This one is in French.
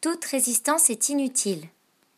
Toute résistance est inutile.